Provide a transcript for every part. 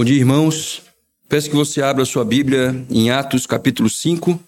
Bom dia, irmãos. Peço que você abra sua Bíblia em Atos capítulo 5.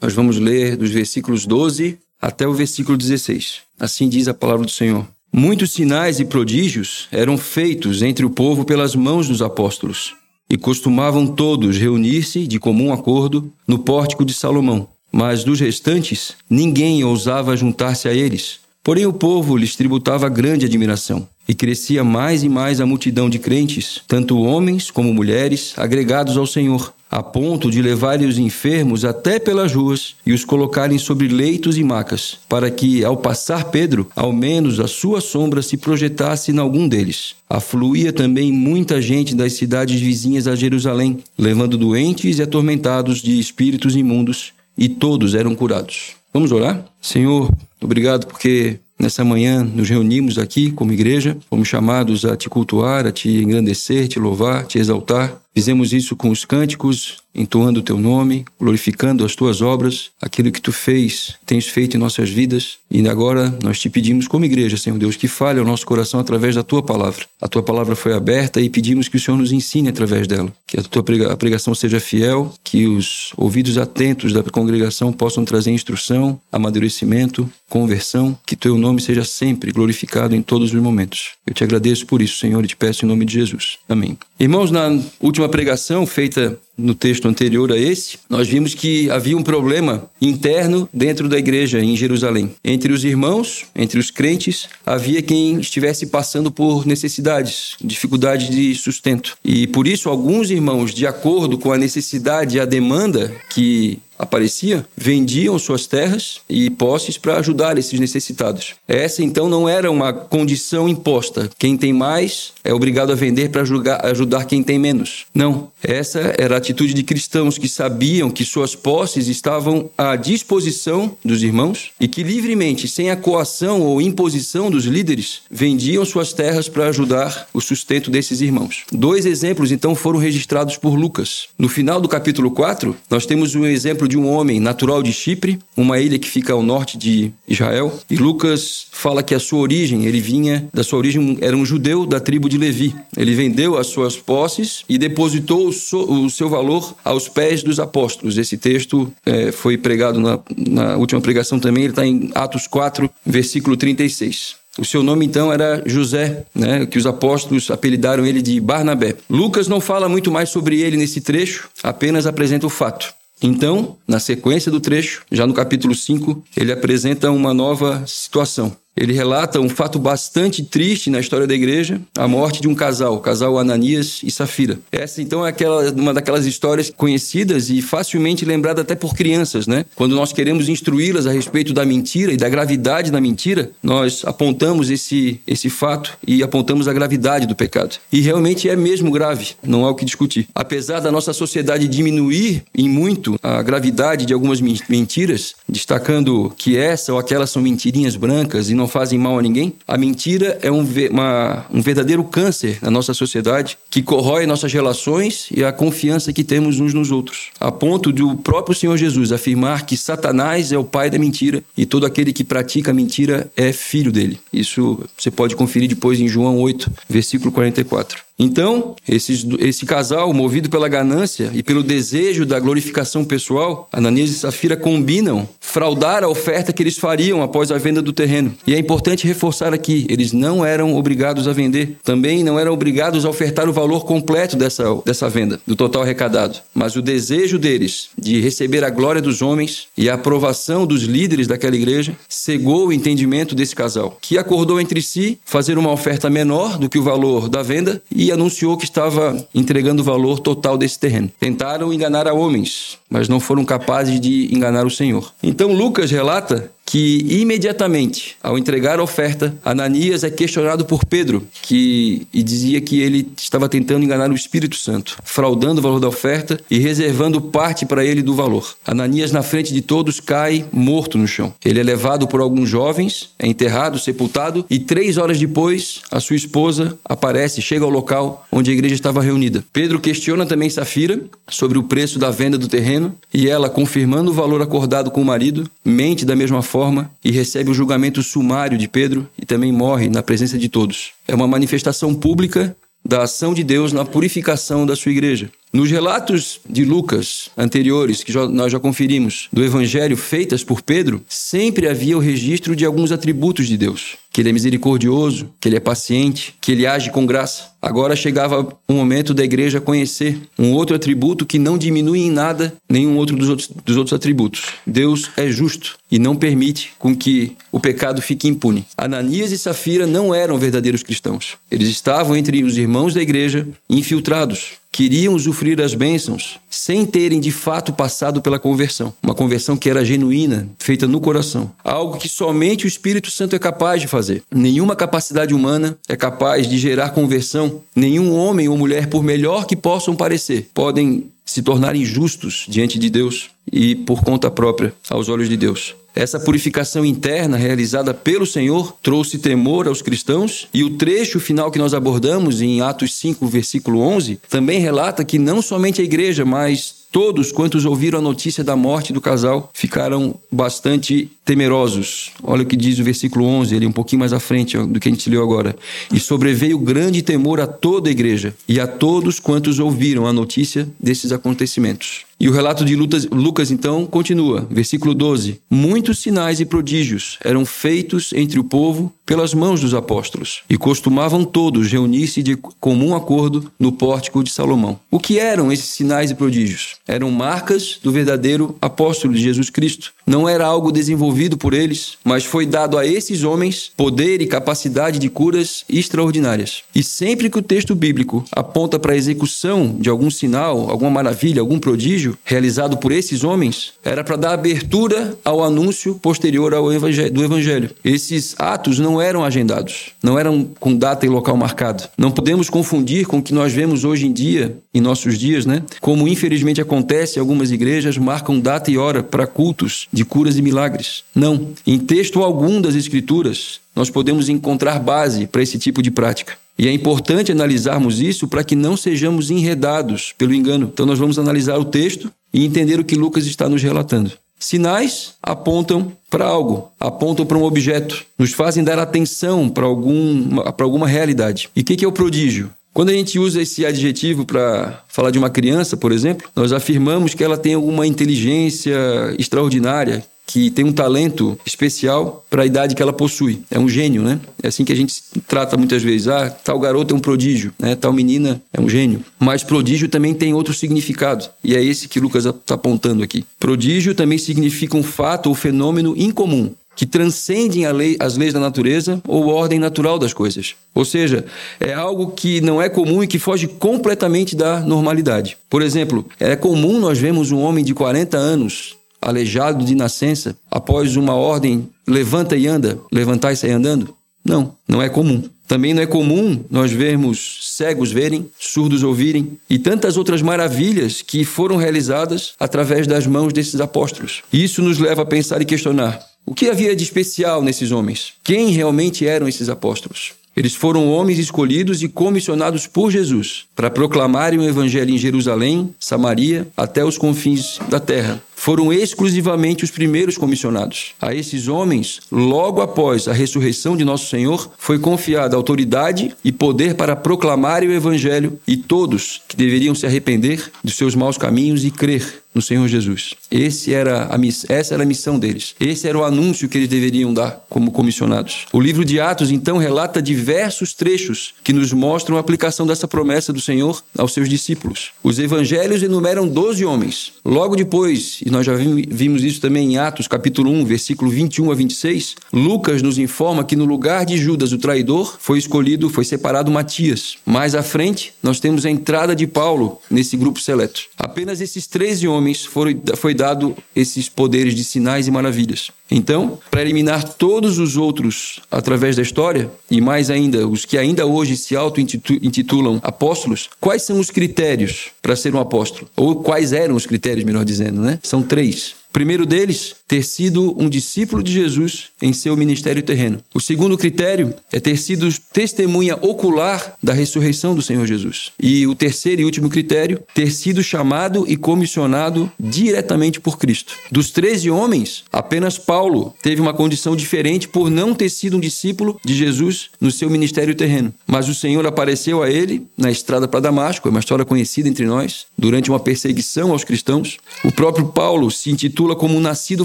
Nós vamos ler dos versículos 12 até o versículo 16. Assim diz a palavra do Senhor. Muitos sinais e prodígios eram feitos entre o povo pelas mãos dos apóstolos, e costumavam todos reunir-se de comum acordo no pórtico de Salomão. Mas dos restantes, ninguém ousava juntar-se a eles. Porém, o povo lhes tributava grande admiração. E crescia mais e mais a multidão de crentes, tanto homens como mulheres, agregados ao Senhor, a ponto de levarem os enfermos até pelas ruas e os colocarem sobre leitos e macas, para que, ao passar Pedro, ao menos a sua sombra se projetasse em algum deles. Afluía também muita gente das cidades vizinhas a Jerusalém, levando doentes e atormentados de espíritos imundos, e todos eram curados. Vamos orar? Senhor, obrigado porque Nessa manhã nos reunimos aqui como igreja, fomos chamados a te cultuar, a te engrandecer, te louvar, te exaltar. Fizemos isso com os cânticos, entoando o teu nome, glorificando as tuas obras, aquilo que tu fez, tens feito em nossas vidas. E agora nós te pedimos, como igreja, Senhor Deus, que fale ao nosso coração através da tua palavra. A tua palavra foi aberta e pedimos que o Senhor nos ensine através dela. Que a tua pregação seja fiel, que os ouvidos atentos da congregação possam trazer instrução, amadurecimento, conversão, que teu nome seja sempre glorificado em todos os momentos. Eu te agradeço por isso, Senhor, e te peço em nome de Jesus. Amém. Irmãos, na última pregação feita no texto anterior a esse, nós vimos que havia um problema interno dentro da igreja em Jerusalém. Entre os irmãos, entre os crentes, havia quem estivesse passando por necessidades, dificuldades de sustento. E por isso, alguns irmãos, de acordo com a necessidade e a demanda que aparecia, vendiam suas terras e posses para ajudar esses necessitados. Essa então não era uma condição imposta. Quem tem mais é obrigado a vender para ajudar quem tem menos. Não. Essa era atitude de cristãos que sabiam que suas posses estavam à disposição dos irmãos e que livremente, sem a coação ou imposição dos líderes, vendiam suas terras para ajudar o sustento desses irmãos. Dois exemplos então foram registrados por Lucas. No final do capítulo 4, nós temos um exemplo de um homem natural de Chipre, uma ilha que fica ao norte de Israel. E Lucas fala que a sua origem, ele vinha, da sua origem, era um judeu da tribo de Levi. Ele vendeu as suas posses e depositou o seu valor aos pés dos apóstolos. Esse texto é, foi pregado na, na última pregação também, ele está em Atos 4, versículo 36. O seu nome então era José, né, que os apóstolos apelidaram ele de Barnabé. Lucas não fala muito mais sobre ele nesse trecho, apenas apresenta o fato. Então, na sequência do trecho, já no capítulo 5, ele apresenta uma nova situação ele relata um fato bastante triste na história da igreja, a morte de um casal, o casal Ananias e Safira. Essa então é aquela, uma daquelas histórias conhecidas e facilmente lembrada até por crianças, né? Quando nós queremos instruí-las a respeito da mentira e da gravidade da mentira, nós apontamos esse, esse fato e apontamos a gravidade do pecado. E realmente é mesmo grave, não há o que discutir. Apesar da nossa sociedade diminuir em muito a gravidade de algumas mentiras, destacando que essa ou aquela são mentirinhas brancas e não não fazem mal a ninguém. A mentira é um, uma, um verdadeiro câncer na nossa sociedade que corrói nossas relações e a confiança que temos uns nos outros. A ponto de o próprio Senhor Jesus afirmar que Satanás é o pai da mentira e todo aquele que pratica a mentira é filho dele. Isso você pode conferir depois em João 8, versículo 44. Então, esses, esse casal, movido pela ganância e pelo desejo da glorificação pessoal, Ananias e Safira combinam fraudar a oferta que eles fariam após a venda do terreno. E é importante reforçar aqui: eles não eram obrigados a vender, também não eram obrigados a ofertar o valor completo dessa, dessa venda, do total arrecadado. Mas o desejo deles de receber a glória dos homens e a aprovação dos líderes daquela igreja cegou o entendimento desse casal, que acordou entre si fazer uma oferta menor do que o valor da venda e anunciou que estava entregando o valor total desse terreno. Tentaram enganar a homens, mas não foram capazes de enganar o Senhor. Então Lucas relata que imediatamente, ao entregar a oferta, Ananias é questionado por Pedro, que e dizia que ele estava tentando enganar o Espírito Santo, fraudando o valor da oferta e reservando parte para ele do valor. Ananias, na frente de todos, cai morto no chão. Ele é levado por alguns jovens, é enterrado, sepultado, e três horas depois, a sua esposa aparece, chega ao local onde a igreja estava reunida. Pedro questiona também Safira sobre o preço da venda do terreno, e ela, confirmando o valor acordado com o marido, mente da mesma forma forma e recebe o julgamento sumário de Pedro e também morre na presença de todos. É uma manifestação pública da ação de Deus na purificação da sua igreja. Nos relatos de Lucas anteriores, que nós já conferimos, do evangelho feitas por Pedro, sempre havia o registro de alguns atributos de Deus. Que ele é misericordioso, que ele é paciente, que ele age com graça. Agora chegava o momento da igreja conhecer um outro atributo que não diminui em nada nenhum outro dos outros, dos outros atributos. Deus é justo e não permite com que o pecado fique impune. Ananias e Safira não eram verdadeiros cristãos. Eles estavam entre os irmãos da igreja infiltrados queriam usufruir das bênçãos sem terem de fato passado pela conversão. Uma conversão que era genuína, feita no coração. Algo que somente o Espírito Santo é capaz de fazer. Nenhuma capacidade humana é capaz de gerar conversão. Nenhum homem ou mulher, por melhor que possam parecer, podem se tornar injustos diante de Deus e por conta própria aos olhos de Deus. Essa purificação interna realizada pelo Senhor trouxe temor aos cristãos, e o trecho final que nós abordamos em Atos 5, versículo 11, também relata que não somente a igreja, mas Todos quantos ouviram a notícia da morte do casal ficaram bastante temerosos. Olha o que diz o versículo 11, ele um pouquinho mais à frente do que a gente leu agora. E sobreveio grande temor a toda a igreja e a todos quantos ouviram a notícia desses acontecimentos. E o relato de Lucas, então, continua. Versículo 12: Muitos sinais e prodígios eram feitos entre o povo pelas mãos dos apóstolos, e costumavam todos reunir-se de comum acordo no pórtico de Salomão. O que eram esses sinais e prodígios? Eram marcas do verdadeiro apóstolo de Jesus Cristo. Não era algo desenvolvido por eles, mas foi dado a esses homens poder e capacidade de curas extraordinárias. E sempre que o texto bíblico aponta para a execução de algum sinal, alguma maravilha, algum prodígio realizado por esses homens, era para dar abertura ao anúncio posterior ao evangelho, do evangelho. Esses atos não eram agendados, não eram com data e local marcado. Não podemos confundir com o que nós vemos hoje em dia, em nossos dias, né? Como infelizmente acontece, algumas igrejas marcam data e hora para cultos de curas e milagres. Não. Em texto algum das Escrituras, nós podemos encontrar base para esse tipo de prática. E é importante analisarmos isso para que não sejamos enredados pelo engano. Então, nós vamos analisar o texto e entender o que Lucas está nos relatando. Sinais apontam para algo, apontam para um objeto, nos fazem dar atenção para, algum, alguma realidade. E o que, que é o prodígio? Quando a gente usa esse adjetivo para falar de uma criança, por exemplo, nós afirmamos que ela tem alguma inteligência extraordinária, que tem um talento especial para a idade que ela possui. É um gênio, né? É assim que a gente trata muitas vezes. Ah, tal garoto é um prodígio, né? Tal menina é um gênio. Mas prodígio também tem outro significado. E é esse que Lucas está apontando aqui. Prodígio também significa um fato ou fenômeno incomum, que transcendem lei, as leis da natureza ou ordem natural das coisas. Ou seja, é algo que não é comum e que foge completamente da normalidade. Por exemplo, é comum nós vemos um homem de 40 anos aleijado de nascença, após uma ordem levanta e anda, levantar e sair andando? Não, não é comum. Também não é comum nós vermos cegos verem, surdos ouvirem e tantas outras maravilhas que foram realizadas através das mãos desses apóstolos. Isso nos leva a pensar e questionar: o que havia de especial nesses homens? Quem realmente eram esses apóstolos? Eles foram homens escolhidos e comissionados por Jesus para proclamarem o evangelho em Jerusalém, Samaria, até os confins da terra foram exclusivamente os primeiros comissionados. A esses homens, logo após a ressurreição de nosso Senhor, foi confiada autoridade e poder para proclamarem o Evangelho e todos que deveriam se arrepender dos seus maus caminhos e crer no Senhor Jesus. Esse era a, essa era a missão deles. Esse era o anúncio que eles deveriam dar como comissionados. O livro de Atos, então, relata diversos trechos que nos mostram a aplicação dessa promessa do Senhor aos seus discípulos. Os evangelhos enumeram 12 homens. Logo depois, e nós já vimos isso também em Atos, capítulo 1, versículo 21 a 26, Lucas nos informa que no lugar de Judas, o traidor, foi escolhido, foi separado Matias. Mais à frente, nós temos a entrada de Paulo nesse grupo seleto. Apenas esses 13 homens foram, foi dado esses poderes de sinais e maravilhas. Então, para eliminar todos os outros através da história, e mais ainda, os que ainda hoje se auto-intitulam apóstolos, quais são os critérios para ser um apóstolo? Ou quais eram os critérios, melhor dizendo, né? São três. O primeiro deles ter sido um discípulo de Jesus em seu ministério terreno. O segundo critério é ter sido testemunha ocular da ressurreição do Senhor Jesus. E o terceiro e último critério, ter sido chamado e comissionado diretamente por Cristo. Dos 13 homens, apenas Paulo teve uma condição diferente por não ter sido um discípulo de Jesus no seu ministério terreno. Mas o Senhor apareceu a ele na estrada para Damasco, é uma história conhecida entre nós, durante uma perseguição aos cristãos. O próprio Paulo se intitula como nascido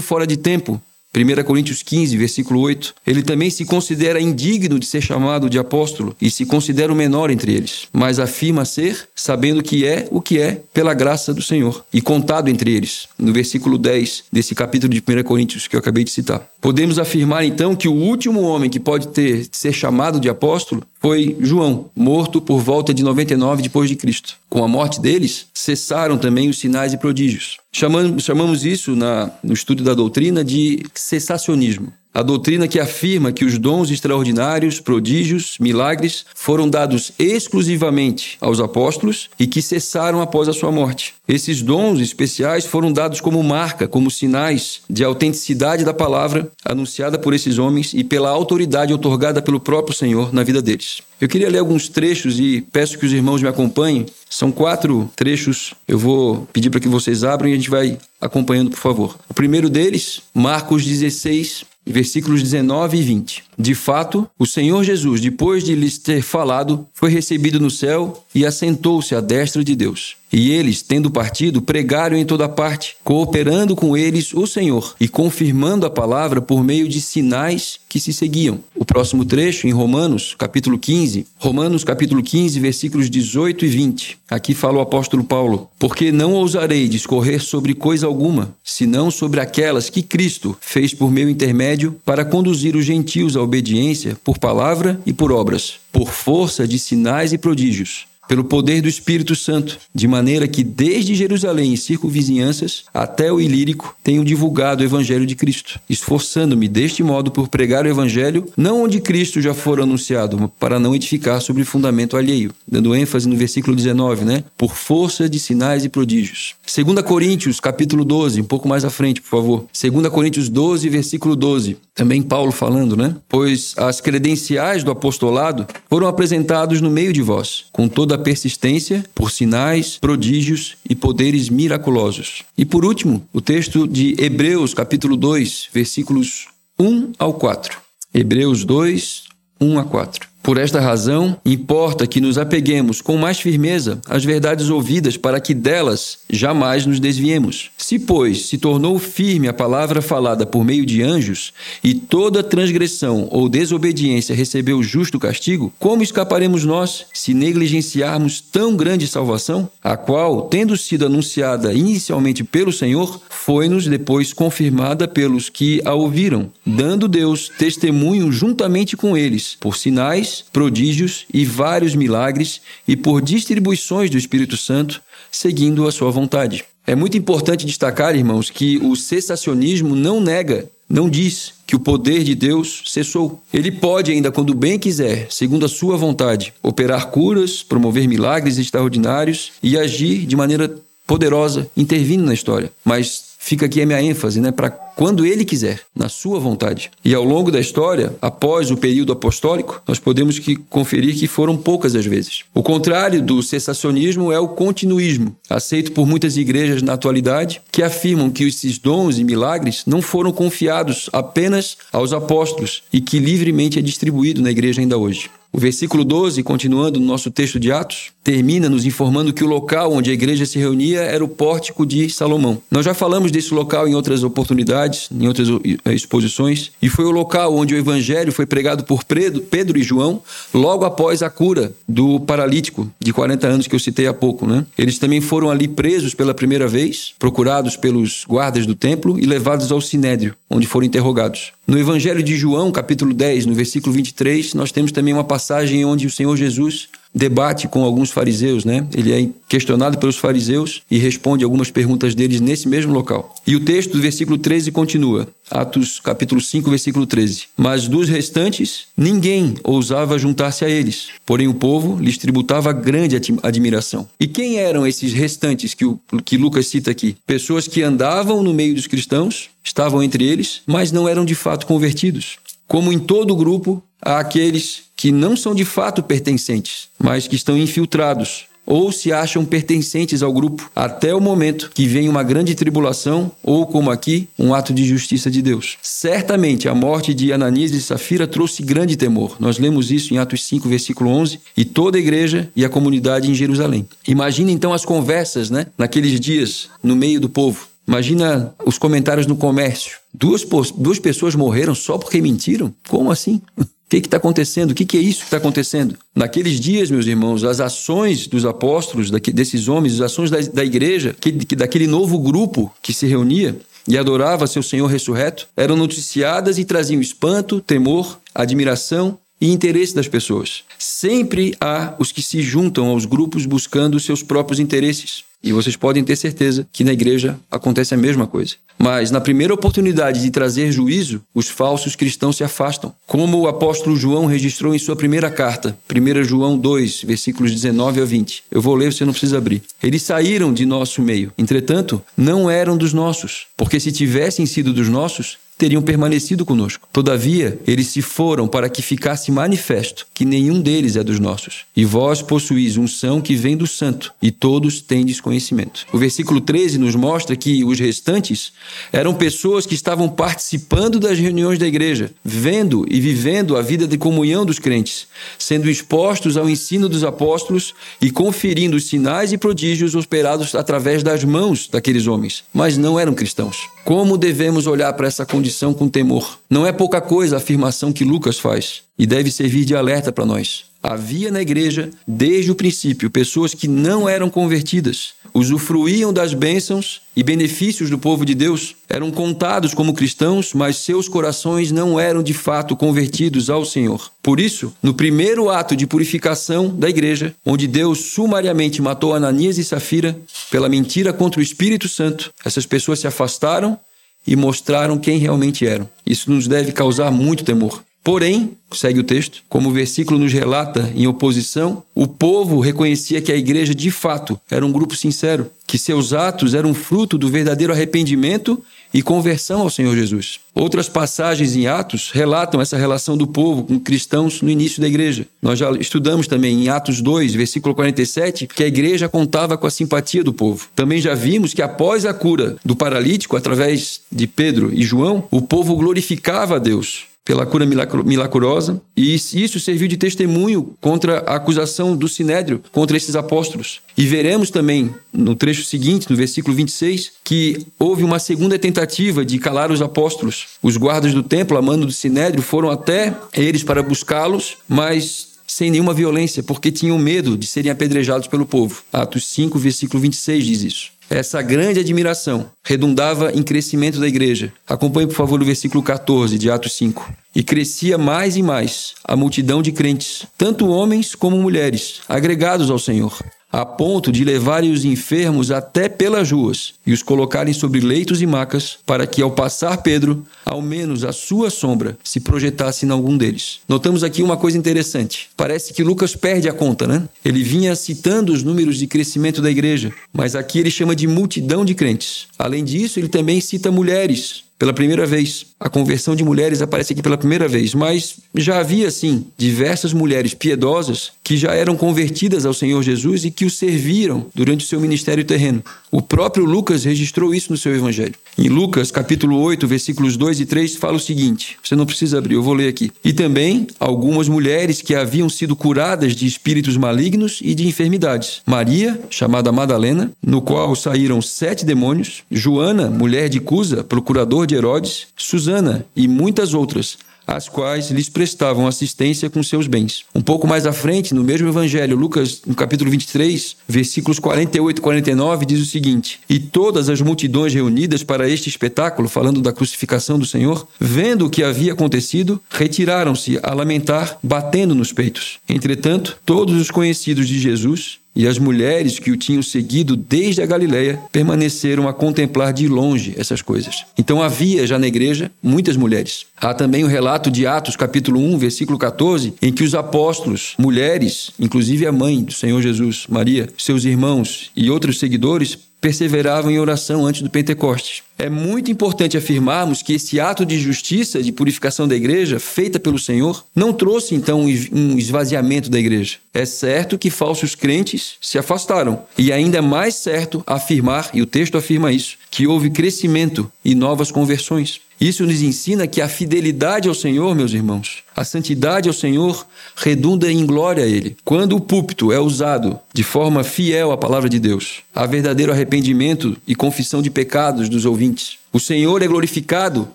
fora de tempo, 1 Coríntios 15, versículo 8. Ele também se considera indigno de ser chamado de apóstolo e se considera o menor entre eles, mas afirma ser, sabendo que é o que é pela graça do Senhor e contado entre eles, no versículo 10 desse capítulo de 1 Coríntios que eu acabei de citar. Podemos afirmar então que o último homem que pode ter ser chamado de apóstolo foi João, morto por volta de 99 depois de Cristo. Com a morte deles, cessaram também os sinais e prodígios. Chamamos, chamamos isso na, no estudo da doutrina de cessacionismo. A doutrina que afirma que os dons extraordinários, prodígios, milagres foram dados exclusivamente aos apóstolos e que cessaram após a sua morte. Esses dons especiais foram dados como marca, como sinais de autenticidade da palavra anunciada por esses homens e pela autoridade otorgada pelo próprio Senhor na vida deles. Eu queria ler alguns trechos e peço que os irmãos me acompanhem. São quatro trechos. Eu vou pedir para que vocês abram e a gente vai acompanhando, por favor. O primeiro deles, Marcos 16, versículos 19 e 20. De fato, o Senhor Jesus, depois de lhes ter falado, foi recebido no céu e assentou-se à destra de Deus. E eles, tendo partido, pregaram em toda parte, cooperando com eles o Senhor e confirmando a palavra por meio de sinais que se seguiam. O próximo trecho, em Romanos, capítulo 15, Romanos, capítulo 15, versículos 18 e 20. Aqui fala o apóstolo Paulo: Porque não ousarei discorrer sobre coisa alguma, senão sobre aquelas que Cristo fez por meu intermédio para conduzir os gentios à obediência por palavra e por obras, por força de sinais e prodígios pelo poder do Espírito Santo, de maneira que desde Jerusalém e circunvizinhanças até o Ilírico tenho divulgado o Evangelho de Cristo, esforçando-me deste modo por pregar o Evangelho não onde Cristo já for anunciado, para não edificar sobre fundamento alheio, dando ênfase no versículo 19, né? Por força de sinais e prodígios. 2 Coríntios, capítulo 12, um pouco mais à frente, por favor. 2 Coríntios 12, versículo 12. Também Paulo falando, né? Pois as credenciais do apostolado foram apresentados no meio de vós, com toda a persistência, por sinais, prodígios e poderes miraculosos. E por último, o texto de Hebreus, capítulo 2, versículos 1 ao 4. Hebreus 2, 1 a 4. Por esta razão, importa que nos apeguemos com mais firmeza às verdades ouvidas para que delas jamais nos desviemos. Se, pois, se tornou firme a palavra falada por meio de anjos, e toda transgressão ou desobediência recebeu justo castigo, como escaparemos nós se negligenciarmos tão grande salvação, a qual, tendo sido anunciada inicialmente pelo Senhor, foi-nos depois confirmada pelos que a ouviram, dando Deus testemunho juntamente com eles, por sinais prodígios e vários milagres e por distribuições do Espírito Santo, seguindo a sua vontade. É muito importante destacar, irmãos, que o cessacionismo não nega, não diz que o poder de Deus cessou. Ele pode ainda, quando bem quiser, segundo a sua vontade, operar curas, promover milagres extraordinários e agir de maneira poderosa, intervindo na história. Mas fica aqui a minha ênfase, né, para quando ele quiser, na sua vontade. E ao longo da história, após o período apostólico, nós podemos que conferir que foram poucas as vezes. O contrário do cessacionismo é o continuismo, aceito por muitas igrejas na atualidade, que afirmam que esses dons e milagres não foram confiados apenas aos apóstolos e que livremente é distribuído na igreja ainda hoje. O versículo 12, continuando no nosso texto de Atos, termina nos informando que o local onde a igreja se reunia era o pórtico de Salomão. Nós já falamos desse local em outras oportunidades, em outras eh, exposições, e foi o local onde o evangelho foi pregado por Pedro e João logo após a cura do paralítico de 40 anos que eu citei há pouco. Né? Eles também foram ali presos pela primeira vez, procurados pelos guardas do templo e levados ao sinédrio, onde foram interrogados. No Evangelho de João, capítulo 10, no versículo 23, nós temos também uma passagem onde o Senhor Jesus debate com alguns fariseus, né? Ele é questionado pelos fariseus e responde algumas perguntas deles nesse mesmo local. E o texto do versículo 13 continua. Atos capítulo 5, versículo 13. Mas dos restantes, ninguém ousava juntar-se a eles, porém o povo lhes tributava grande admiração. E quem eram esses restantes que, o, que Lucas cita aqui? Pessoas que andavam no meio dos cristãos, estavam entre eles, mas não eram de fato convertidos. Como em todo grupo, há aqueles que não são de fato pertencentes, mas que estão infiltrados, ou se acham pertencentes ao grupo, até o momento que vem uma grande tribulação, ou como aqui, um ato de justiça de Deus. Certamente a morte de Ananias e Safira trouxe grande temor. Nós lemos isso em Atos 5, versículo 11, e toda a igreja e a comunidade em Jerusalém. Imagina então as conversas, né, naqueles dias, no meio do povo. Imagina os comentários no comércio. Duas, duas pessoas morreram só porque mentiram? Como assim? Que está acontecendo? O que, que, é isso que está acontecendo? Naqueles dias, meus irmãos, as ações dos apóstolos, desses homens, as ações da, da igreja, que, que, daquele novo grupo que se reunia e adorava seu Senhor ressurreto, eram noticiadas e traziam espanto, temor, admiração e interesse das pessoas. Sempre há os que se juntam aos grupos buscando seus próprios interesses. E vocês podem ter certeza que na igreja acontece a mesma coisa. Mas na primeira oportunidade de trazer juízo, os falsos cristãos se afastam. Como o apóstolo João registrou em sua primeira carta, 1 João 2, versículos 19 a 20. Eu vou ler, você não precisa abrir. Eles saíram de nosso meio. Entretanto, não eram dos nossos, porque se tivessem sido dos nossos, teriam permanecido conosco. Todavia, eles se foram para que ficasse manifesto que nenhum deles é dos nossos. E vós possuís unção que vem do santo, e todos tendes conhecimento. O versículo 13 nos mostra que os restantes eram pessoas que estavam participando das reuniões da igreja, vendo e vivendo a vida de comunhão dos crentes, sendo expostos ao ensino dos apóstolos e conferindo os sinais e prodígios operados através das mãos daqueles homens, mas não eram cristãos. Como devemos olhar para essa condição com temor? Não é pouca coisa a afirmação que Lucas faz e deve servir de alerta para nós. Havia na igreja, desde o princípio, pessoas que não eram convertidas, usufruíam das bênçãos e benefícios do povo de Deus, eram contados como cristãos, mas seus corações não eram de fato convertidos ao Senhor. Por isso, no primeiro ato de purificação da igreja, onde Deus sumariamente matou Ananias e Safira pela mentira contra o Espírito Santo, essas pessoas se afastaram e mostraram quem realmente eram. Isso nos deve causar muito temor. Porém, segue o texto, como o versículo nos relata, em oposição, o povo reconhecia que a igreja de fato era um grupo sincero, que seus atos eram fruto do verdadeiro arrependimento e conversão ao Senhor Jesus. Outras passagens em Atos relatam essa relação do povo com cristãos no início da igreja. Nós já estudamos também em Atos 2, versículo 47, que a igreja contava com a simpatia do povo. Também já vimos que após a cura do paralítico, através de Pedro e João, o povo glorificava a Deus pela cura milagrosa, e isso serviu de testemunho contra a acusação do Sinédrio contra esses apóstolos. E veremos também no trecho seguinte, no versículo 26, que houve uma segunda tentativa de calar os apóstolos. Os guardas do templo, a mando do Sinédrio, foram até eles para buscá-los, mas sem nenhuma violência, porque tinham medo de serem apedrejados pelo povo. Atos 5, versículo 26 diz isso. Essa grande admiração redundava em crescimento da igreja. Acompanhe, por favor, o versículo 14 de Atos 5. E crescia mais e mais a multidão de crentes, tanto homens como mulheres, agregados ao Senhor a ponto de levarem os enfermos até pelas ruas e os colocarem sobre leitos e macas, para que, ao passar Pedro, ao menos a sua sombra se projetasse em algum deles. Notamos aqui uma coisa interessante. Parece que Lucas perde a conta, né? Ele vinha citando os números de crescimento da igreja, mas aqui ele chama de multidão de crentes. Além disso, ele também cita mulheres, pela primeira vez. A conversão de mulheres aparece aqui pela primeira vez, mas já havia, sim, diversas mulheres piedosas que já eram convertidas ao Senhor Jesus e que o serviram durante o seu ministério terreno. O próprio Lucas registrou isso no seu evangelho. Em Lucas, capítulo 8, versículos 2 e 3, fala o seguinte: você não precisa abrir, eu vou ler aqui. E também algumas mulheres que haviam sido curadas de espíritos malignos e de enfermidades. Maria, chamada Madalena, no qual saíram sete demônios, Joana, mulher de Cusa, procurador de de Herodes, Susana e muitas outras, as quais lhes prestavam assistência com seus bens. Um pouco mais à frente, no mesmo evangelho, Lucas, no capítulo 23, versículos 48 e 49, diz o seguinte: E todas as multidões reunidas para este espetáculo, falando da crucificação do Senhor, vendo o que havia acontecido, retiraram-se a lamentar, batendo nos peitos. Entretanto, todos os conhecidos de Jesus e as mulheres que o tinham seguido desde a Galiléia permaneceram a contemplar de longe essas coisas. Então havia já na igreja muitas mulheres. Há também o relato de Atos, capítulo 1, versículo 14, em que os apóstolos, mulheres, inclusive a mãe do Senhor Jesus, Maria, seus irmãos e outros seguidores, perseveravam em oração antes do Pentecostes. É muito importante afirmarmos que esse ato de justiça, de purificação da igreja, feita pelo Senhor, não trouxe então um esvaziamento da igreja. É certo que falsos crentes se afastaram, e ainda é mais certo afirmar, e o texto afirma isso, que houve crescimento e novas conversões. Isso nos ensina que a fidelidade ao Senhor, meus irmãos, a santidade ao Senhor redunda em glória a Ele. Quando o púlpito é usado de forma fiel à palavra de Deus, há verdadeiro arrependimento e confissão de pecados dos ouvintes. O Senhor é glorificado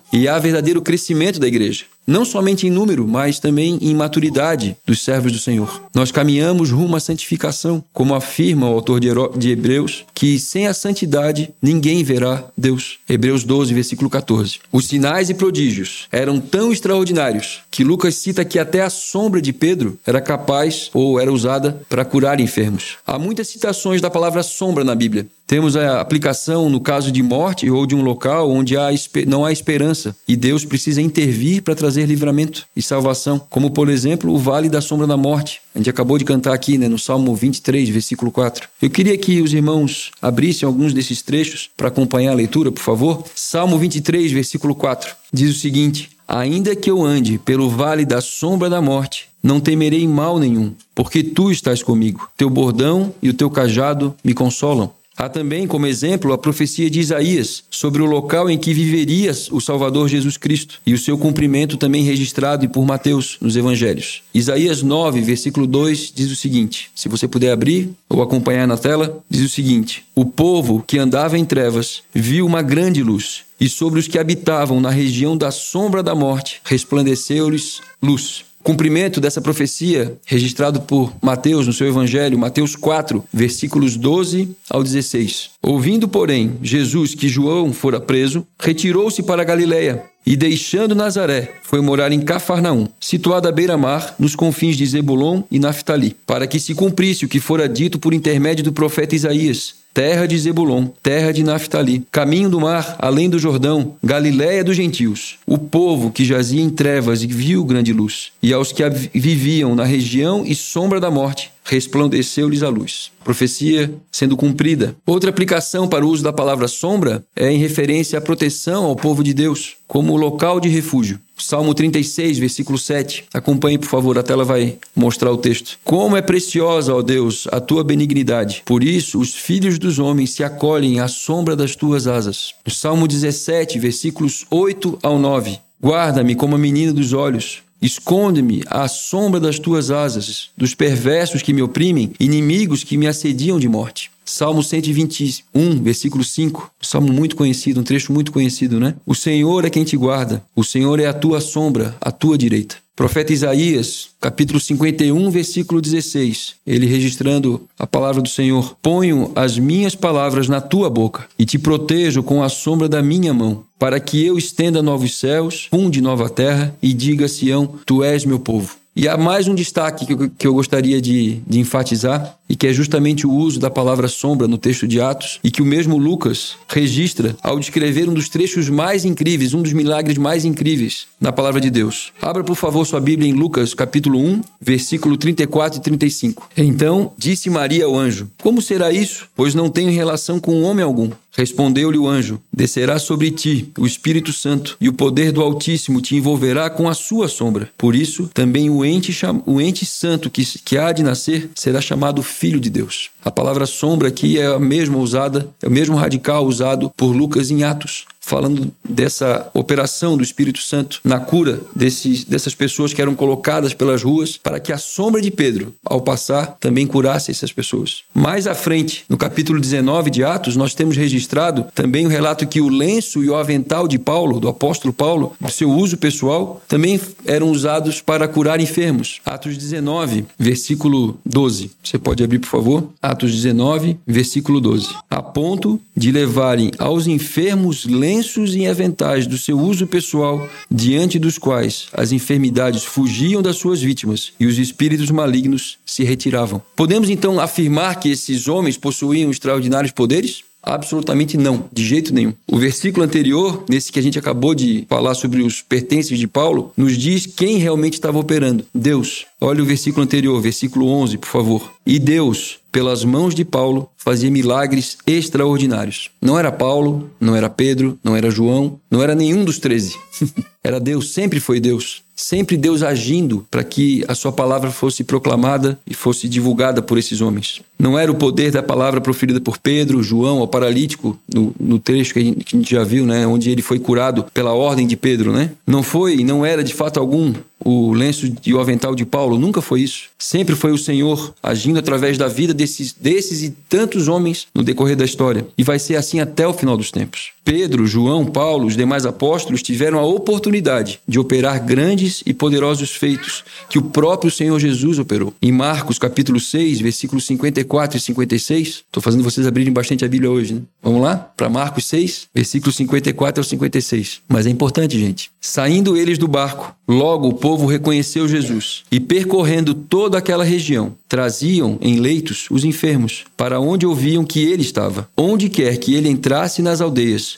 e há verdadeiro crescimento da igreja não somente em número, mas também em maturidade dos servos do Senhor. Nós caminhamos rumo à santificação, como afirma o autor de Hebreus, que sem a santidade ninguém verá Deus. Hebreus 12, versículo 14. Os sinais e prodígios eram tão extraordinários que Lucas cita que até a sombra de Pedro era capaz ou era usada para curar enfermos. Há muitas citações da palavra sombra na Bíblia. Temos a aplicação no caso de morte ou de um local onde há, não há esperança e Deus precisa intervir para trazer livramento e salvação, como por exemplo o vale da sombra da morte. A gente acabou de cantar aqui né, no Salmo 23, versículo 4. Eu queria que os irmãos abrissem alguns desses trechos para acompanhar a leitura, por favor. Salmo 23, versículo 4 diz o seguinte: Ainda que eu ande pelo vale da sombra da morte, não temerei mal nenhum, porque tu estás comigo. Teu bordão e o teu cajado me consolam. Há também como exemplo a profecia de Isaías sobre o local em que viveria o Salvador Jesus Cristo e o seu cumprimento também registrado por Mateus nos evangelhos. Isaías 9, versículo 2 diz o seguinte: se você puder abrir ou acompanhar na tela, diz o seguinte: O povo que andava em trevas viu uma grande luz, e sobre os que habitavam na região da sombra da morte resplandeceu-lhes luz. Cumprimento dessa profecia, registrado por Mateus no seu Evangelho, Mateus 4, versículos 12 ao 16. Ouvindo, porém, Jesus que João fora preso, retirou-se para Galiléia e, deixando Nazaré, foi morar em Cafarnaum, situada à beira-mar, nos confins de Zebulon e Naphtali, para que se cumprisse o que fora dito por intermédio do profeta Isaías terra de Zebulon, terra de Naphtali, caminho do mar, além do Jordão, Galiléia dos gentios. O povo que jazia em trevas e viu grande luz, e aos que viviam na região e sombra da morte, resplandeceu-lhes a luz. Profecia sendo cumprida. Outra aplicação para o uso da palavra sombra é em referência à proteção ao povo de Deus, como local de refúgio. Salmo 36, versículo 7. Acompanhe, por favor, a tela vai mostrar o texto. Como é preciosa, ó Deus, a tua benignidade. Por isso, os filhos dos homens se acolhem à sombra das tuas asas. Salmo 17, versículos 8 ao 9. Guarda-me como a menina dos olhos Esconde-me à sombra das tuas asas, dos perversos que me oprimem, inimigos que me assediam de morte. Salmo 121, versículo 5. Salmo muito conhecido, um trecho muito conhecido, né? O Senhor é quem te guarda, o Senhor é a tua sombra, a tua direita. Profeta Isaías, capítulo 51, versículo 16. Ele registrando a palavra do Senhor: Ponho as minhas palavras na tua boca e te protejo com a sombra da minha mão, para que eu estenda novos céus, funde nova terra e diga a Sião: Tu és meu povo. E há mais um destaque que eu, gostaria de, de enfatizar, e que é justamente o uso da palavra sombra no texto de Atos, e que o mesmo Lucas registra ao descrever um dos trechos mais incríveis, um dos milagres mais incríveis na palavra de Deus. Abra, por favor, sua Bíblia em Lucas, capítulo 1, versículo 34 e 35. Então disse Maria ao anjo: Como será isso? Pois não tenho relação com homem algum. Respondeu-lhe o anjo: Descerá sobre ti o Espírito Santo, e o poder do Altíssimo te envolverá com a sua sombra. Por isso, também o ente, o ente santo que, que há de nascer será chamado de Deus. A palavra sombra aqui é a mesma usada, é o mesmo radical usado por Lucas em Atos falando dessa operação do Espírito Santo na cura desses, dessas pessoas que eram colocadas pelas ruas para que a sombra de Pedro, ao passar, também curasse essas pessoas. Mais à frente, no capítulo 19 de Atos, nós temos registrado também o relato que o lenço e o avental de Paulo, do apóstolo Paulo, do seu uso pessoal, também eram usados para curar enfermos. Atos 19, versículo 12. Você pode abrir, por favor? Atos 19, versículo 12. A ponto de levarem aos enfermos lenços e aventais do seu uso pessoal, diante dos quais as enfermidades fugiam das suas vítimas e os espíritos malignos se retiravam. Podemos então afirmar que esses homens possuíam extraordinários poderes? Absolutamente não, de jeito nenhum. O versículo anterior, nesse que a gente acabou de falar sobre os pertences de Paulo, nos diz quem realmente estava operando: Deus. Olha o versículo anterior, versículo 11, por favor. E Deus, pelas mãos de Paulo, fazia milagres extraordinários. Não era Paulo, não era Pedro, não era João, não era nenhum dos treze. era Deus, sempre foi Deus sempre Deus agindo para que a sua palavra fosse proclamada e fosse divulgada por esses homens. Não era o poder da palavra proferida por Pedro, João, o paralítico, no, no trecho que a, gente, que a gente já viu, né, onde ele foi curado pela ordem de Pedro, né? Não foi não era de fato algum o lenço e o avental de Paulo, nunca foi isso. Sempre foi o Senhor agindo através da vida desses, desses e tantos homens no decorrer da história. E vai ser assim até o final dos tempos. Pedro, João, Paulo, os demais apóstolos tiveram a oportunidade de operar grandes e poderosos feitos que o próprio Senhor Jesus operou. Em Marcos capítulo 6, versículos 54 e 56, estou fazendo vocês abrirem bastante a Bíblia hoje, né? Vamos lá? Para Marcos 6, versículos 54 ao 56. Mas é importante, gente. Saindo eles do barco, logo o povo reconheceu Jesus e percorrendo toda aquela região, traziam em leitos os enfermos, para onde ouviam que ele estava. Onde quer que ele entrasse nas aldeias,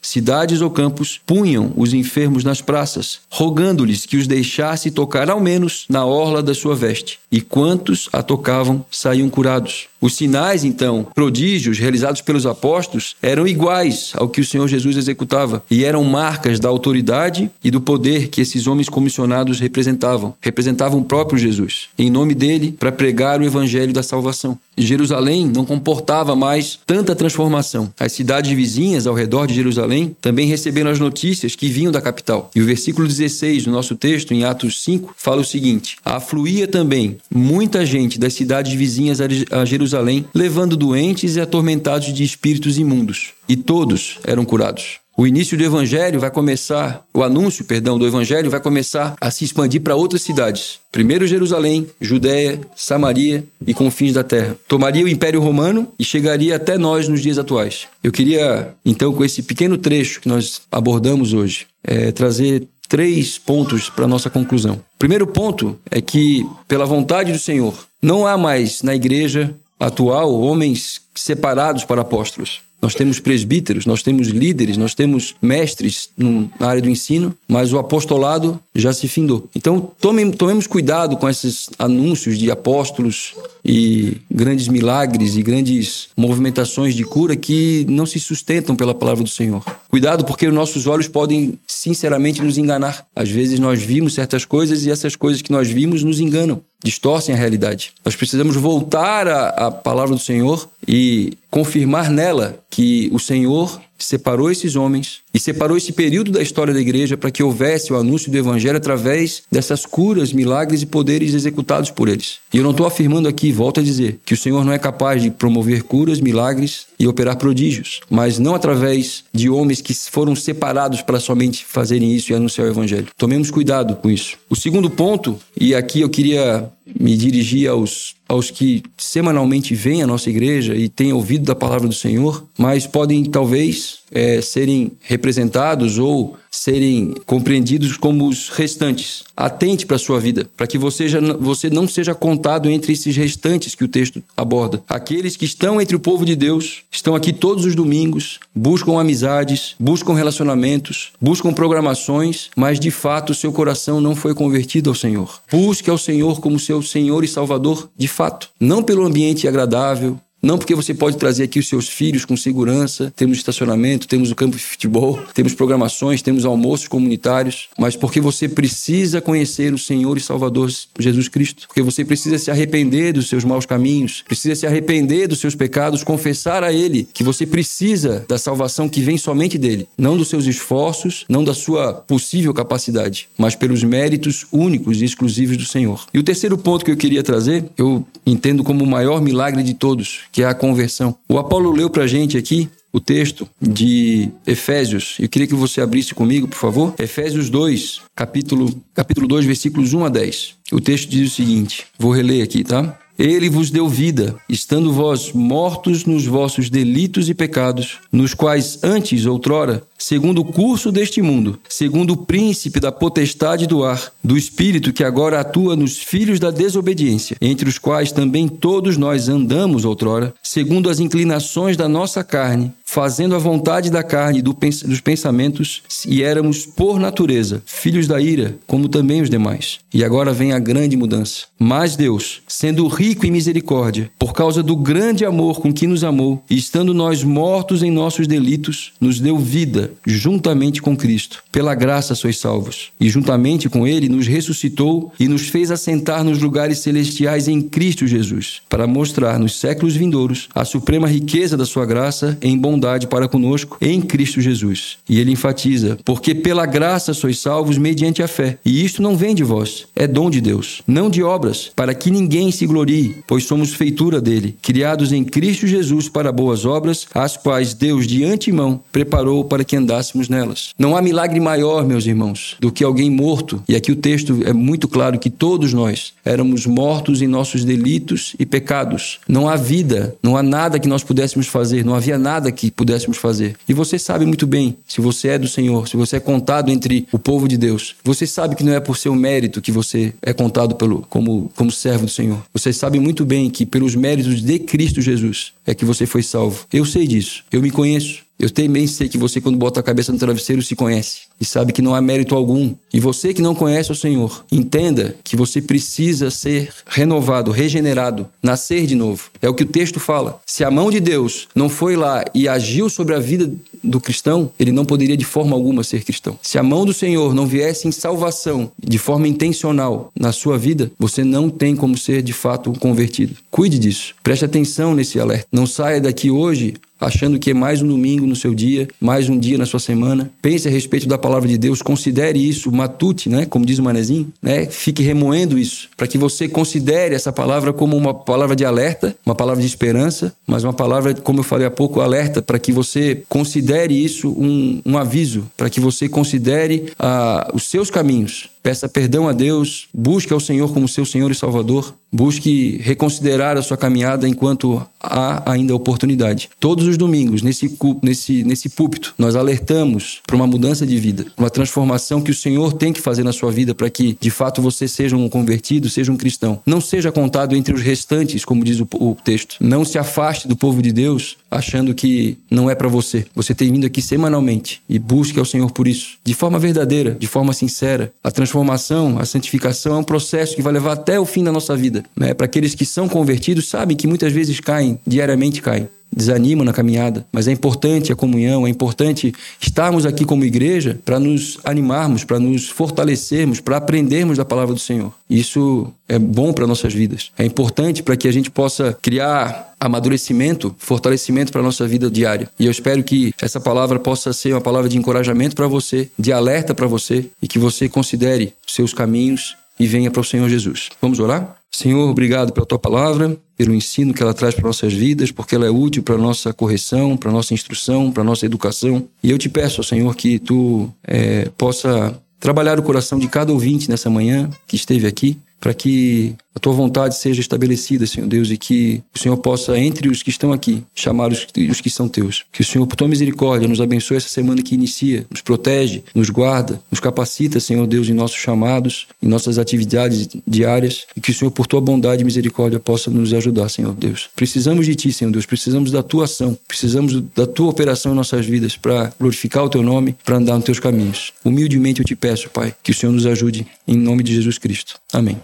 cidades ou campos, punham os enfermos nas praças, rogando-lhes que os deixasse tocar ao menos na orla da sua veste. E quantos a tocavam saíam curados. Os sinais, então, prodígios realizados pelos apóstolos eram iguais ao que o Senhor Jesus executava e eram marcas da autoridade e do poder que esses homens comissionados representavam. Representavam o próprio Jesus, em nome dele, para pregar o evangelho da salvação. Jerusalém não comportava mais tanta transformação. As cidades vizinhas ao redor de Jerusalém também receberam as notícias que vinham da capital. E o versículo 16 do nosso texto, em Atos 5, fala o seguinte: Afluía também muita gente das cidades vizinhas a Jerusalém, levando doentes e atormentados de espíritos imundos. E todos eram curados. O início do evangelho vai começar, o anúncio, perdão, do evangelho vai começar a se expandir para outras cidades. Primeiro Jerusalém, Judéia, Samaria e confins da terra. Tomaria o Império Romano e chegaria até nós nos dias atuais. Eu queria, então, com esse pequeno trecho que nós abordamos hoje, é, trazer três pontos para nossa conclusão. Primeiro ponto é que, pela vontade do Senhor, não há mais na igreja atual homens separados para apóstolos. Nós temos presbíteros, nós temos líderes, nós temos mestres na área do ensino, mas o apostolado já se findou. Então, tome, tomemos cuidado com esses anúncios de apóstolos e grandes milagres e grandes movimentações de cura que não se sustentam pela palavra do Senhor. Cuidado, porque os nossos olhos podem, sinceramente, nos enganar. Às vezes nós vimos certas coisas e essas coisas que nós vimos nos enganam distorcem a realidade. Nós precisamos voltar à, palavra do Senhor e confirmar nela que o Senhor separou esses homens e separou esse período da história da igreja para que houvesse o anúncio do evangelho através dessas curas, milagres e poderes executados por eles. E eu não estou afirmando aqui, volto a dizer, que o Senhor não é capaz de promover curas, milagres e operar prodígios, mas não através de homens que foram separados para somente fazerem isso e anunciar o evangelho. Tomemos cuidado com isso. O segundo ponto, e aqui eu queria me dirigir aos aos que semanalmente vêm à nossa igreja e têm ouvido da palavra do Senhor, mas podem talvez é, serem representados ou serem compreendidos como os restantes. Atente para a sua vida, para que você, já, você não seja contado entre esses restantes que o texto aborda. Aqueles que estão entre o povo de Deus, estão aqui todos os domingos, buscam amizades, buscam relacionamentos, buscam programações, mas de fato seu coração não foi convertido ao Senhor. Busque ao Senhor como seu Senhor e Salvador de fato, não pelo ambiente agradável, Não porque você pode trazer aqui os seus filhos com segurança, temos estacionamento, temos o campo de futebol, temos programações, temos almoços comunitários, mas porque você precisa conhecer o Senhor e Salvador Jesus Cristo. Porque você precisa se arrepender dos seus maus caminhos, precisa se arrepender dos seus pecados, confessar a Ele que você precisa da salvação que vem somente dele, não dos seus esforços, não da sua possível capacidade, mas pelos méritos únicos e exclusivos do Senhor. E o terceiro ponto que eu queria trazer, eu entendo como o maior milagre de todos, que é a conversão. O Apolo leu para a gente aqui o texto de Efésios. Eu queria que você abrisse comigo, por favor. Efésios 2, capítulo, capítulo 2, versículos 1 a 10. O texto diz o seguinte: vou reler aqui, tá? Ele vos deu vida, estando vós mortos nos vossos delitos e pecados, nos quais antes, outrora, segundo o curso deste mundo, segundo o príncipe da potestade do ar, do espírito que agora atua nos filhos da desobediência, entre os quais também todos nós andamos outrora, segundo as inclinações da nossa carne, fazendo a vontade da carne e do pens dos pensamentos, e éramos, por natureza, filhos da ira, como também os demais. E agora vem a grande mudança. Mas Deus, sendo rico em misericórdia, por causa do grande amor com que nos amou, e estando nós mortos em nossos delitos, nos deu vida juntamente com Cristo. Pela graça sois salvos. E juntamente com Ele nos ressuscitou e nos fez assentar nos lugares celestiais em Cristo Jesus, para mostrar nos séculos vindouros a suprema riqueza da sua graça em bondade para conosco em Cristo Jesus. E ele enfatiza: porque pela graça sois salvos mediante a fé. E isto não vem de vós, é dom de Deus, não de obras, para que ninguém se glorie, pois somos feitura dele, criados em Cristo Jesus para boas obras, as quais Deus de antemão preparou para que andássemos nelas. Não há milagre maior, meus irmãos, do que alguém morto. E aqui o texto é muito claro que todos nós éramos mortos em nossos delitos e pecados. Não há vida, não há nada que nós pudéssemos fazer, não havia nada que pudéssemos fazer. E você sabe muito bem, se você é do Senhor, se você é contado entre o povo de Deus, você sabe que não é por seu mérito que você é contado pelo, como, como servo do Senhor. Você sabe muito bem que pelos méritos de Cristo Jesus é que você foi salvo. Eu sei disso, eu me conheço. Eu também sei que você, quando bota a cabeça no travesseiro, se conhece e sabe que não há mérito algum. E você que não conhece o Senhor, entenda que você precisa ser renovado, regenerado, nascer de novo. É o que o texto fala. Se a mão de Deus não foi lá e agiu sobre a vida do cristão, ele não poderia de forma alguma ser cristão. Se a mão do Senhor não viesse em salvação de forma intencional na sua vida, você não tem como ser de fato convertido. Cuide disso. Preste atenção nesse alerta. Não saia daqui hoje achando que é mais um domingo no seu dia, mais um dia na sua semana. Pense a respeito da palavra de Deus, considere isso, matute, né, como diz o manezinho, né? Fique remoendo isso, para que você considere essa palavra como uma palavra de alerta, uma palavra de esperança, mas uma palavra, como eu falei há pouco, alerta, para que você considere isso um, um aviso, para que você considere uh, os seus caminhos, Peça perdão a Deus, busque ao Senhor como seu Senhor e Salvador, busque reconsiderar a sua caminhada enquanto há ainda oportunidade. Todos os domingos, nesse, nesse, nesse púlpito, nós alertamos para uma mudança de vida, uma transformação que o Senhor tem que fazer na sua vida para que, de fato, você seja um convertido, seja um cristão. Não seja contado entre os restantes, como diz o, o texto. Não se afaste do povo de Deus achando que não é para você. Você tem vindo aqui semanalmente e busque ao Senhor por isso, de forma verdadeira, de forma sincera. A transformação, a santificação é um processo que vai levar até o fim da nossa vida. Né? Para aqueles que são convertidos, sabem que muitas vezes caem, diariamente caem desanimam na caminhada, mas é importante a comunhão, é importante estarmos aqui como igreja para nos animarmos, para nos fortalecermos, para aprendermos da palavra do Senhor. Isso é bom para nossas vidas. É importante para que a gente possa criar amadurecimento, fortalecimento para a nossa vida diária. E eu espero que essa palavra possa ser uma palavra de encorajamento para você, de alerta para você e que você considere seus caminhos e venha para o Senhor Jesus. Vamos orar? Senhor, obrigado pela tua palavra, pelo ensino que ela traz para nossas vidas, porque ela é útil para nossa correção, para nossa instrução, para nossa educação. E eu te peço, Senhor, que tu é, possa trabalhar o coração de cada ouvinte nessa manhã que esteve aqui, para que a tua vontade seja estabelecida, Senhor Deus, e que o Senhor possa, entre os que estão aqui, chamar os, os que são teus. Que o Senhor, por tua misericórdia, nos abençoe essa semana que inicia, nos protege, nos guarda, nos capacita, Senhor Deus, em nossos chamados, em nossas atividades diárias, e que o Senhor, por tua bondade e misericórdia, possa nos ajudar, Senhor Deus. Precisamos de ti, Senhor Deus, precisamos da tua ação, precisamos da tua operação em nossas vidas para glorificar o teu nome, para andar nos teus caminhos. Humildemente eu te peço, Pai, que o Senhor nos ajude, em nome de Jesus Cristo. Amém.